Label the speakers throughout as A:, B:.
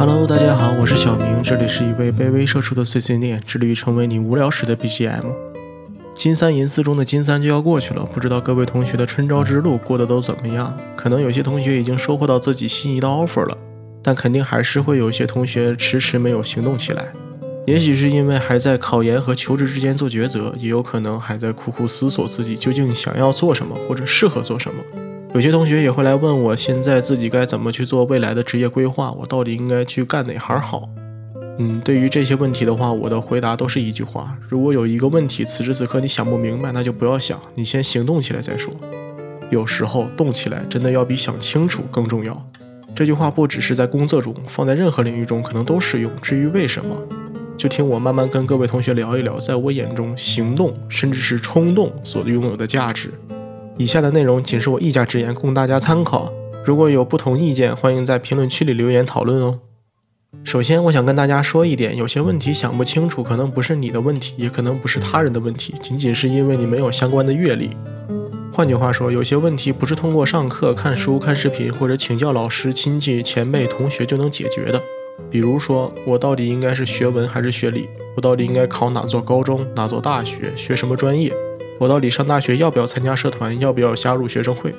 A: Hello，大家好，我是小明，这里是一位卑微社畜的碎碎念，致力于成为你无聊时的 BGM。金三银四中的金三就要过去了，不知道各位同学的春招之路过得都怎么样？可能有些同学已经收获到自己心仪的 offer 了，但肯定还是会有一些同学迟迟没有行动起来。也许是因为还在考研和求职之间做抉择，也有可能还在苦苦思索自己究竟想要做什么或者适合做什么。有些同学也会来问我，现在自己该怎么去做未来的职业规划？我到底应该去干哪行好？嗯，对于这些问题的话，我的回答都是一句话：如果有一个问题此时此刻你想不明白，那就不要想，你先行动起来再说。有时候动起来真的要比想清楚更重要。这句话不只是在工作中，放在任何领域中可能都适用。至于为什么，就听我慢慢跟各位同学聊一聊，在我眼中，行动甚至是冲动所拥有的价值。以下的内容仅是我一家之言，供大家参考。如果有不同意见，欢迎在评论区里留言讨论哦。首先，我想跟大家说一点，有些问题想不清楚，可能不是你的问题，也可能不是他人的问题，仅仅是因为你没有相关的阅历。换句话说，有些问题不是通过上课、看书、看视频或者请教老师、亲戚、前辈、同学就能解决的。比如说，我到底应该是学文还是学理？我到底应该考哪座高中、哪座大学、学什么专业？我到底上大学要不要参加社团，要不要加入学生会？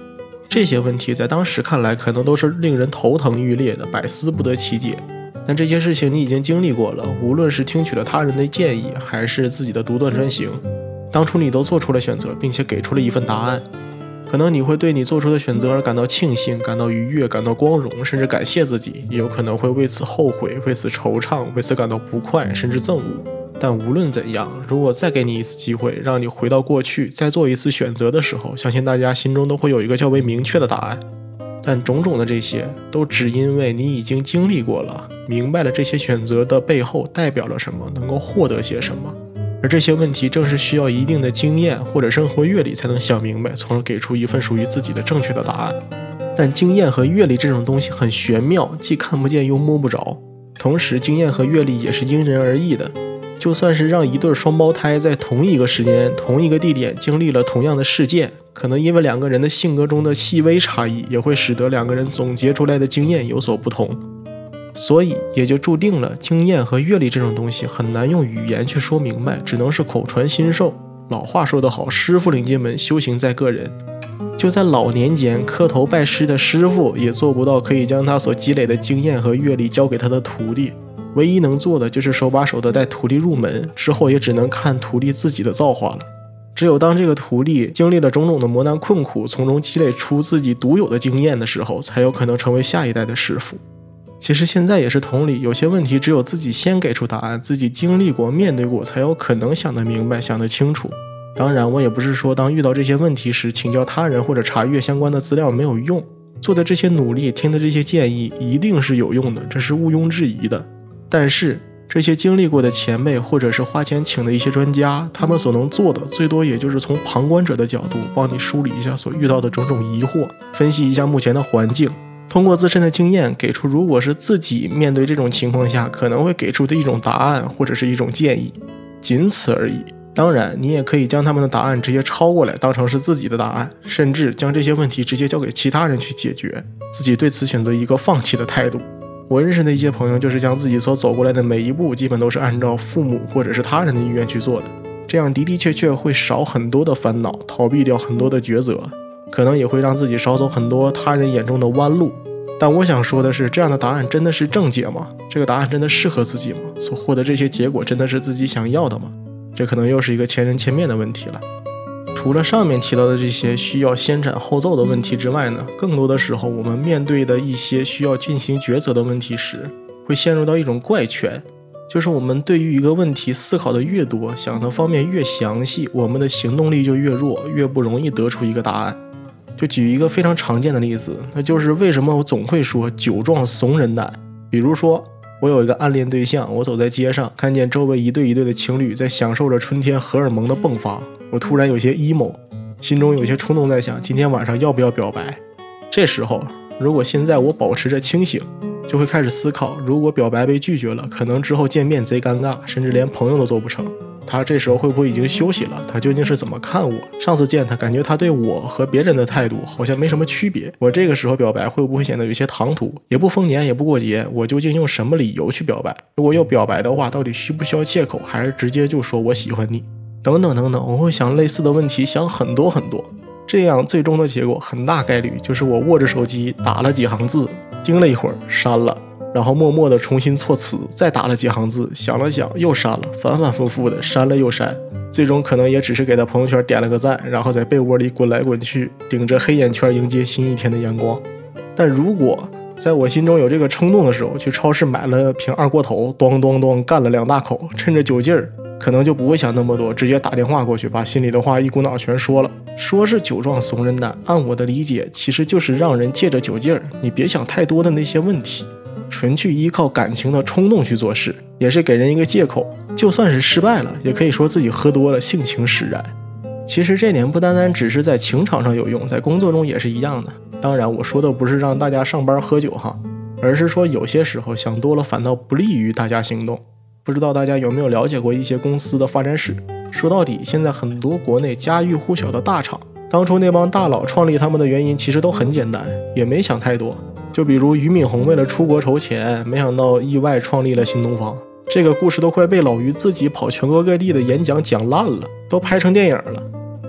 A: 这些问题在当时看来可能都是令人头疼欲裂的，百思不得其解。但这些事情你已经经历过了，无论是听取了他人的建议，还是自己的独断专行，当初你都做出了选择，并且给出了一份答案。可能你会对你做出的选择而感到庆幸、感到愉悦、感到光荣，甚至感谢自己；也有可能会为此后悔、为此惆怅、为此感到不快，甚至憎恶。但无论怎样，如果再给你一次机会，让你回到过去，再做一次选择的时候，相信大家心中都会有一个较为明确的答案。但种种的这些，都只因为你已经经历过了，明白了这些选择的背后代表了什么，能够获得些什么。而这些问题，正是需要一定的经验或者生活阅历才能想明白，从而给出一份属于自己的正确的答案。但经验和阅历这种东西很玄妙，既看不见又摸不着，同时经验和阅历也是因人而异的。就算是让一对双胞胎在同一个时间、同一个地点经历了同样的事件，可能因为两个人的性格中的细微差异，也会使得两个人总结出来的经验有所不同。所以也就注定了经验和阅历这种东西很难用语言去说明白，只能是口传心授。老话说得好，师傅领进门，修行在个人。就在老年间磕头拜师的师傅，也做不到可以将他所积累的经验和阅历交给他的徒弟。唯一能做的就是手把手的带徒弟入门，之后也只能看徒弟自己的造化了。只有当这个徒弟经历了种种的磨难困苦，从中积累出自己独有的经验的时候，才有可能成为下一代的师傅。其实现在也是同理，有些问题只有自己先给出答案，自己经历过、面对过，才有可能想得明白、想得清楚。当然，我也不是说当遇到这些问题时，请教他人或者查阅相关的资料没有用，做的这些努力、听的这些建议一定是有用的，这是毋庸置疑的。但是这些经历过的前辈，或者是花钱请的一些专家，他们所能做的，最多也就是从旁观者的角度，帮你梳理一下所遇到的种种疑惑，分析一下目前的环境，通过自身的经验，给出如果是自己面对这种情况下可能会给出的一种答案，或者是一种建议，仅此而已。当然，你也可以将他们的答案直接抄过来，当成是自己的答案，甚至将这些问题直接交给其他人去解决，自己对此选择一个放弃的态度。我认识的一些朋友，就是将自己所走过来的每一步，基本都是按照父母或者是他人的意愿去做的。这样的的确确会少很多的烦恼，逃避掉很多的抉择，可能也会让自己少走很多他人眼中的弯路。但我想说的是，这样的答案真的是正解吗？这个答案真的适合自己吗？所获得这些结果真的是自己想要的吗？这可能又是一个千人千面的问题了。除了上面提到的这些需要先斩后奏的问题之外呢，更多的时候我们面对的一些需要进行抉择的问题时，会陷入到一种怪圈，就是我们对于一个问题思考的越多，想的方面越详细，我们的行动力就越弱，越不容易得出一个答案。就举一个非常常见的例子，那就是为什么我总会说酒壮怂人胆。比如说，我有一个暗恋对象，我走在街上，看见周围一对一对的情侣在享受着春天荷尔蒙的迸发。我突然有些 emo，心中有些冲动，在想今天晚上要不要表白。这时候，如果现在我保持着清醒，就会开始思考：如果表白被拒绝了，可能之后见面贼尴尬，甚至连朋友都做不成。他这时候会不会已经休息了？他究竟是怎么看我？上次见他，感觉他对我和别人的态度好像没什么区别。我这个时候表白会不会显得有些唐突？也不逢年，也不过节，我究竟用什么理由去表白？如果要表白的话，到底需不需要借口，还是直接就说我喜欢你？等等等等，我会想类似的问题，想很多很多。这样最终的结果很大概率就是我握着手机打了几行字，盯了一会儿，删了。然后默默地重新措辞，再打了几行字，想了想又删了，反反复复的删了又删，最终可能也只是给他朋友圈点了个赞，然后在被窝里滚来滚去，顶着黑眼圈迎接新一天的阳光。但如果在我心中有这个冲动的时候，去超市买了瓶二锅头，咣咣咣干了两大口，趁着酒劲儿，可能就不会想那么多，直接打电话过去，把心里的话一股脑全说了。说是酒壮怂人胆，按我的理解，其实就是让人借着酒劲儿，你别想太多的那些问题。纯去依靠感情的冲动去做事，也是给人一个借口。就算是失败了，也可以说自己喝多了，性情使然。其实这点不单单只是在情场上有用，在工作中也是一样的。当然，我说的不是让大家上班喝酒哈，而是说有些时候想多了反倒不利于大家行动。不知道大家有没有了解过一些公司的发展史？说到底，现在很多国内家喻户晓的大厂，当初那帮大佬创立他们的原因其实都很简单，也没想太多。就比如俞敏洪为了出国筹钱，没想到意外创立了新东方。这个故事都快被老俞自己跑全国各地的演讲讲烂了，都拍成电影了。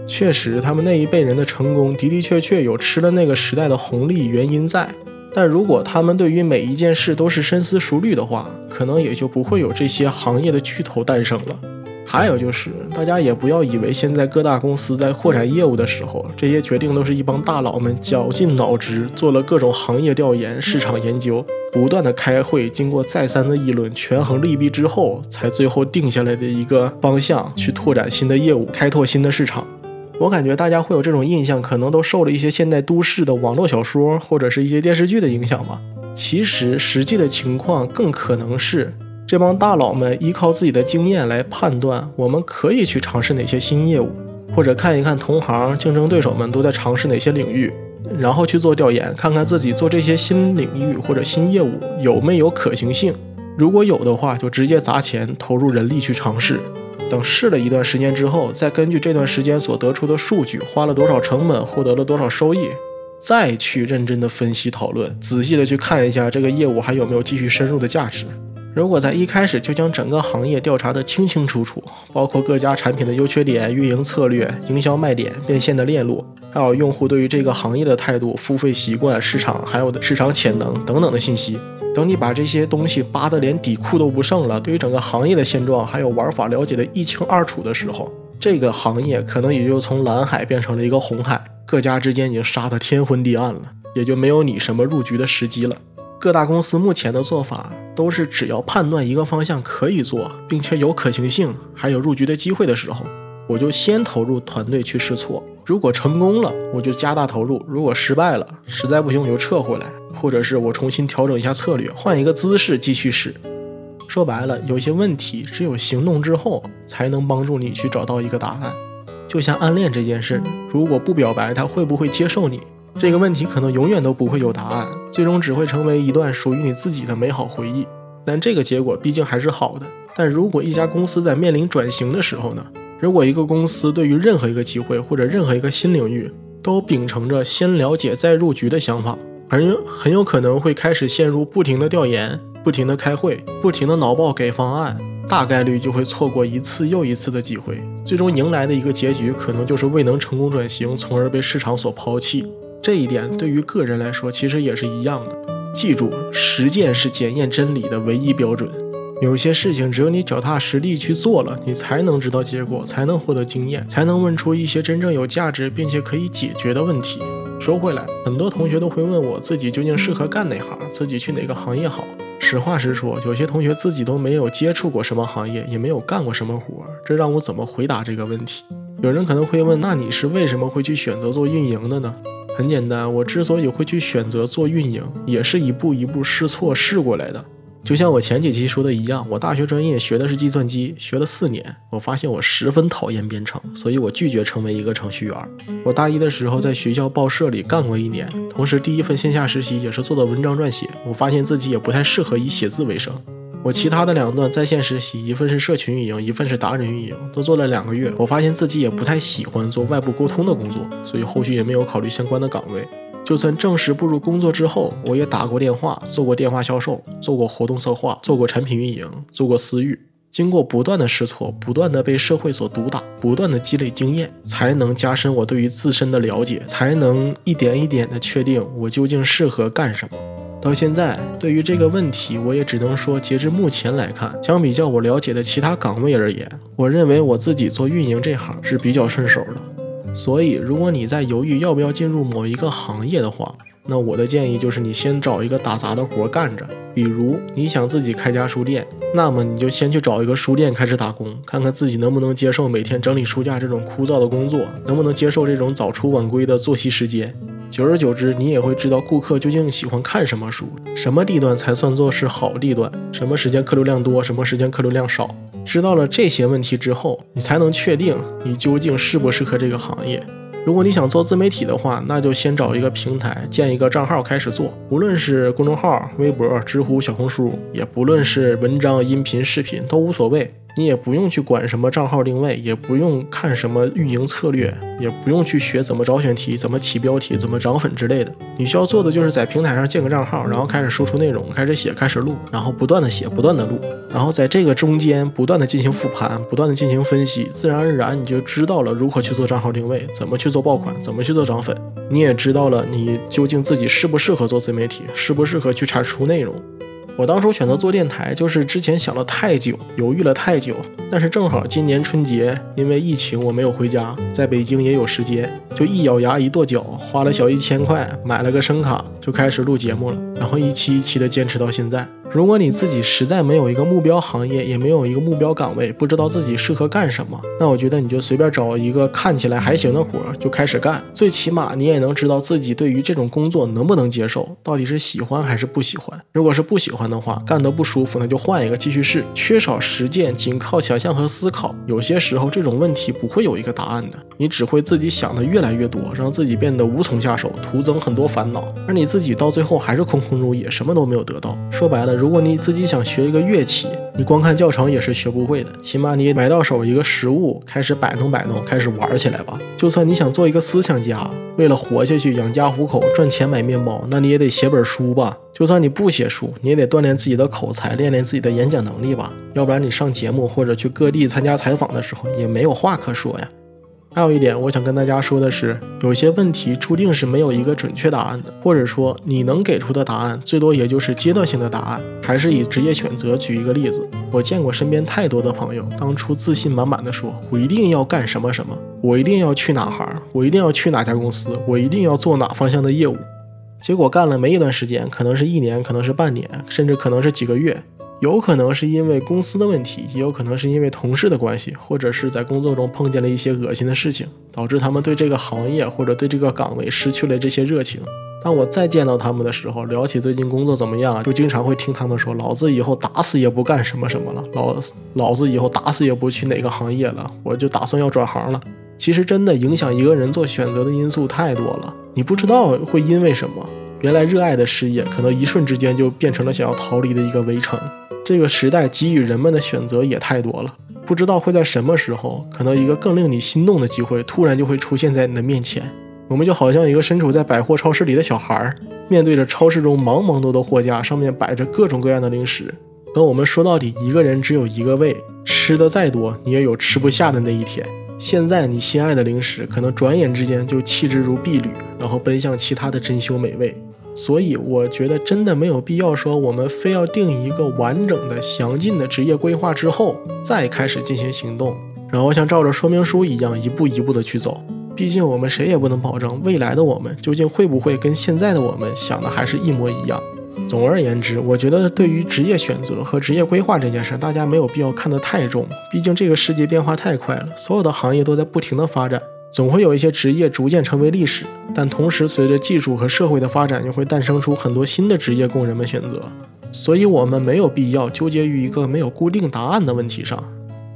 A: 确实，他们那一辈人的成功的的确确有吃了那个时代的红利原因在。但如果他们对于每一件事都是深思熟虑的话，可能也就不会有这些行业的巨头诞生了。还有就是，大家也不要以为现在各大公司在扩展业务的时候，这些决定都是一帮大佬们绞尽脑汁做了各种行业调研、市场研究，不断的开会，经过再三的议论、权衡利弊之后，才最后定下来的一个方向，去拓展新的业务、开拓新的市场。我感觉大家会有这种印象，可能都受了一些现代都市的网络小说或者是一些电视剧的影响吧。其实实际的情况更可能是。这帮大佬们依靠自己的经验来判断，我们可以去尝试哪些新业务，或者看一看同行、竞争对手们都在尝试哪些领域，然后去做调研，看看自己做这些新领域或者新业务有没有可行性。如果有的话，就直接砸钱投入人力去尝试。等试了一段时间之后，再根据这段时间所得出的数据，花了多少成本，获得了多少收益，再去认真的分析讨论，仔细的去看一下这个业务还有没有继续深入的价值。如果在一开始就将整个行业调查得清清楚楚，包括各家产品的优缺点、运营策略、营销卖点、变现的链路，还有用户对于这个行业的态度、付费习惯、市场还有的市场潜能等等的信息，等你把这些东西扒得连底裤都不剩了，对于整个行业的现状还有玩法了解得一清二楚的时候，这个行业可能也就从蓝海变成了一个红海，各家之间已经杀得天昏地暗了，也就没有你什么入局的时机了。各大公司目前的做法都是，只要判断一个方向可以做，并且有可行性，还有入局的机会的时候，我就先投入团队去试错。如果成功了，我就加大投入；如果失败了，实在不行我就撤回来，或者是我重新调整一下策略，换一个姿势继续试。说白了，有些问题只有行动之后才能帮助你去找到一个答案。就像暗恋这件事，如果不表白，他会不会接受你？这个问题可能永远都不会有答案，最终只会成为一段属于你自己的美好回忆。但这个结果毕竟还是好的。但如果一家公司在面临转型的时候呢？如果一个公司对于任何一个机会或者任何一个新领域都秉承着先了解再入局的想法，而很有可能会开始陷入不停的调研、不停的开会、不停的脑爆给方案，大概率就会错过一次又一次的机会，最终迎来的一个结局可能就是未能成功转型，从而被市场所抛弃。这一点对于个人来说，其实也是一样的。记住，实践是检验真理的唯一标准。有些事情，只有你脚踏实地去做了，你才能知道结果，才能获得经验，才能问出一些真正有价值并且可以解决的问题。说回来，很多同学都会问我自己究竟适合干哪行，自己去哪个行业好。实话实说，有些同学自己都没有接触过什么行业，也没有干过什么活儿，这让我怎么回答这个问题？有人可能会问，那你是为什么会去选择做运营的呢？很简单，我之所以会去选择做运营，也是一步一步试错试过来的。就像我前几期说的一样，我大学专业学的是计算机，学了四年，我发现我十分讨厌编程，所以我拒绝成为一个程序员。我大一的时候在学校报社里干过一年，同时第一份线下实习也是做的文章撰写，我发现自己也不太适合以写字为生。我其他的两段在线实习，一份是社群运营，一份是达人运营，都做了两个月。我发现自己也不太喜欢做外部沟通的工作，所以后续也没有考虑相关的岗位。就算正式步入工作之后，我也打过电话，做过电话销售，做过活动策划，做过产品运营，做过私域。经过不断的试错，不断的被社会所毒打，不断的积累经验，才能加深我对于自身的了解，才能一点一点的确定我究竟适合干什么。到现在，对于这个问题，我也只能说，截至目前来看，相比较我了解的其他岗位而言，我认为我自己做运营这行是比较顺手的。所以，如果你在犹豫要不要进入某一个行业的话，那我的建议就是，你先找一个打杂的活干着。比如你想自己开家书店，那么你就先去找一个书店开始打工，看看自己能不能接受每天整理书架这种枯燥的工作，能不能接受这种早出晚归的作息时间。久而久之，你也会知道顾客究竟喜欢看什么书，什么地段才算作是好地段，什么时间客流量多，什么时间客流量少。知道了这些问题之后，你才能确定你究竟适不适合这个行业。如果你想做自媒体的话，那就先找一个平台，建一个账号开始做。无论是公众号、微博、知乎、小红书，也不论是文章、音频、视频，都无所谓。你也不用去管什么账号定位，也不用看什么运营策略，也不用去学怎么找选题、怎么起标题、怎么涨粉之类的。你需要做的就是在平台上建个账号，然后开始输出内容，开始写，开始录，然后不断的写，不断的录，然后在这个中间不断的进行复盘，不断的进行分析，自然而然你就知道了如何去做账号定位，怎么去做爆款，怎么去做涨粉。你也知道了你究竟自己适不适合做自媒体，适不适合去产出内容。我当初选择做电台，就是之前想了太久，犹豫了太久。但是正好今年春节，因为疫情我没有回家，在北京也有时间，就一咬牙一跺脚，花了小一千块买了个声卡，就开始录节目了。然后一期一期的坚持到现在。如果你自己实在没有一个目标行业，也没有一个目标岗位，不知道自己适合干什么，那我觉得你就随便找一个看起来还行的活就开始干。最起码你也能知道自己对于这种工作能不能接受，到底是喜欢还是不喜欢。如果是不喜欢的话，干得不舒服，那就换一个继续试。缺少实践，仅靠想象和思考，有些时候这种问题不会有一个答案的，你只会自己想的越来越多，让自己变得无从下手，徒增很多烦恼，而你自己到最后还是空空如也，什么都没有得到。说白了。如果你自己想学一个乐器，你光看教程也是学不会的。起码你买到手一个实物，开始摆弄摆弄，开始玩起来吧。就算你想做一个思想家，为了活下去、养家糊口、赚钱买面包，那你也得写本书吧。就算你不写书，你也得锻炼自己的口才，练练自己的演讲能力吧。要不然你上节目或者去各地参加采访的时候，也没有话可说呀。还有一点，我想跟大家说的是，有些问题注定是没有一个准确答案的，或者说你能给出的答案，最多也就是阶段性的答案。还是以职业选择举一个例子，我见过身边太多的朋友，当初自信满满的说，我一定要干什么什么，我一定要去哪行，我一定要去哪家公司，我一定要做哪方向的业务，结果干了没一段时间，可能是一年，可能是半年，甚至可能是几个月。有可能是因为公司的问题，也有可能是因为同事的关系，或者是在工作中碰见了一些恶心的事情，导致他们对这个行业或者对这个岗位失去了这些热情。当我再见到他们的时候，聊起最近工作怎么样，就经常会听他们说：“老子以后打死也不干什么什么了，老老子以后打死也不去哪个行业了，我就打算要转行了。”其实真的影响一个人做选择的因素太多了，你不知道会因为什么，原来热爱的事业，可能一瞬之间就变成了想要逃离的一个围城。这个时代给予人们的选择也太多了，不知道会在什么时候，可能一个更令你心动的机会突然就会出现在你的面前。我们就好像一个身处在百货超市里的小孩儿，面对着超市中茫茫多的货架，上面摆着各种各样的零食。等我们说到底，一个人只有一个胃，吃的再多，你也有吃不下的那一天。现在你心爱的零食，可能转眼之间就弃之如敝履，然后奔向其他的珍馐美味。所以我觉得真的没有必要说我们非要定一个完整的、详尽的职业规划之后再开始进行行动，然后像照着说明书一样一步一步的去走。毕竟我们谁也不能保证未来的我们究竟会不会跟现在的我们想的还是一模一样。总而言之，我觉得对于职业选择和职业规划这件事，大家没有必要看得太重。毕竟这个世界变化太快了，所有的行业都在不停的发展。总会有一些职业逐渐成为历史，但同时随着技术和社会的发展，又会诞生出很多新的职业供人们选择。所以，我们没有必要纠结于一个没有固定答案的问题上，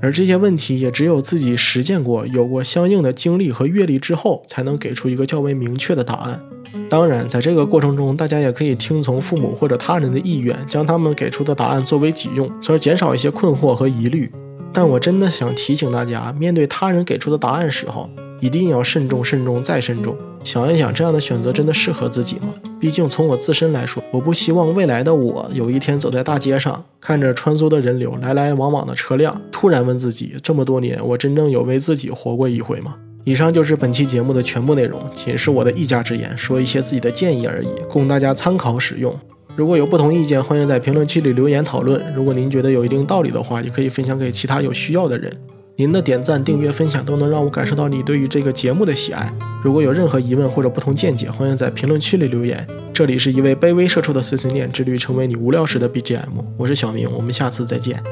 A: 而这些问题也只有自己实践过、有过相应的经历和阅历之后，才能给出一个较为明确的答案。当然，在这个过程中，大家也可以听从父母或者他人的意愿，将他们给出的答案作为己用，从而减少一些困惑和疑虑。但我真的想提醒大家，面对他人给出的答案时候，一定要慎重、慎重再慎重，想一想这样的选择真的适合自己吗？毕竟从我自身来说，我不希望未来的我有一天走在大街上，看着穿梭的人流、来来往往的车辆，突然问自己：这么多年，我真正有为自己活过一回吗？以上就是本期节目的全部内容，仅是我的一家之言，说一些自己的建议而已，供大家参考使用。如果有不同意见，欢迎在评论区里留言讨论。如果您觉得有一定道理的话，也可以分享给其他有需要的人。您的点赞、订阅、分享都能让我感受到你对于这个节目的喜爱。如果有任何疑问或者不同见解，欢迎在评论区里留言。这里是一位卑微社畜的碎碎念，致力于成为你无聊时的 BGM。我是小明，我们下次再见。